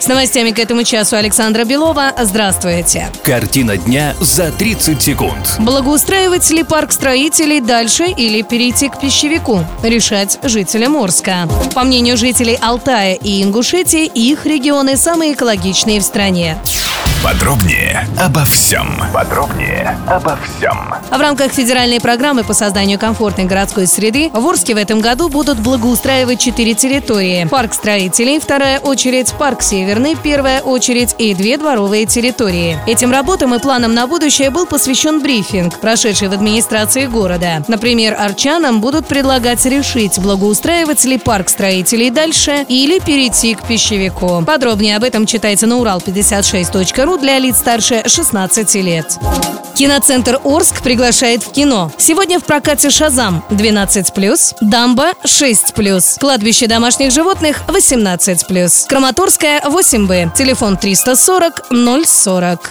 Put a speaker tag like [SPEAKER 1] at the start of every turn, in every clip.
[SPEAKER 1] С новостями к этому часу Александра Белова. Здравствуйте.
[SPEAKER 2] Картина дня за 30 секунд.
[SPEAKER 1] Благоустраивать ли парк строителей дальше или перейти к пищевику? Решать жителям Орска. По мнению жителей Алтая и Ингушетии, их регионы самые экологичные в стране.
[SPEAKER 3] Подробнее обо всем. Подробнее обо всем.
[SPEAKER 1] В рамках федеральной программы по созданию комфортной городской среды в Орске в этом году будут благоустраивать четыре территории. Парк строителей, вторая очередь, парк Северный, первая очередь и две дворовые территории. Этим работам и планам на будущее был посвящен брифинг, прошедший в администрации города. Например, арчанам будут предлагать решить, благоустраивать ли парк строителей дальше или перейти к пищевику. Подробнее об этом читайте на урал56.ру для лиц старше 16 лет. Киноцентр Орск приглашает в кино. Сегодня в прокате «Шазам» 12+, «Дамба» 6+, «Кладбище домашних животных» 18+, «Краматорская» 8Б, телефон 340 040.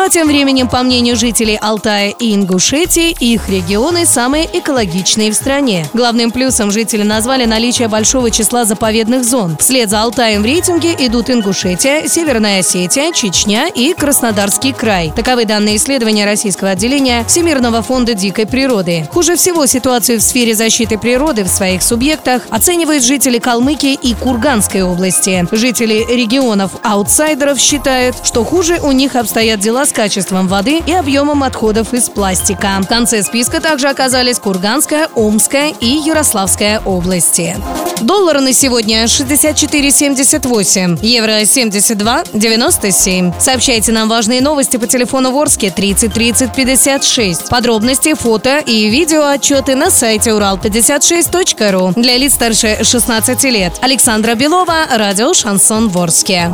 [SPEAKER 1] Ну а тем временем, по мнению жителей Алтая и Ингушетии, их регионы самые экологичные в стране. Главным плюсом жители назвали наличие большого числа заповедных зон. Вслед за Алтаем в рейтинге идут Ингушетия, Северная Осетия, Чечня и Краснодарский край. Таковы данные исследования российского отделения Всемирного фонда дикой природы. Хуже всего ситуацию в сфере защиты природы в своих субъектах оценивают жители Калмыкии и Курганской области. Жители регионов аутсайдеров считают, что хуже у них обстоят дела с качеством воды и объемом отходов из пластика. В конце списка также оказались Курганская, Омская и Ярославская области. Доллар на сегодня 64,78, евро 72,97. Сообщайте нам важные новости по телефону Ворске 30 30 56. Подробности, фото и видео отчеты на сайте урал56.ру для лиц старше 16 лет. Александра Белова, радио «Шансон Ворске».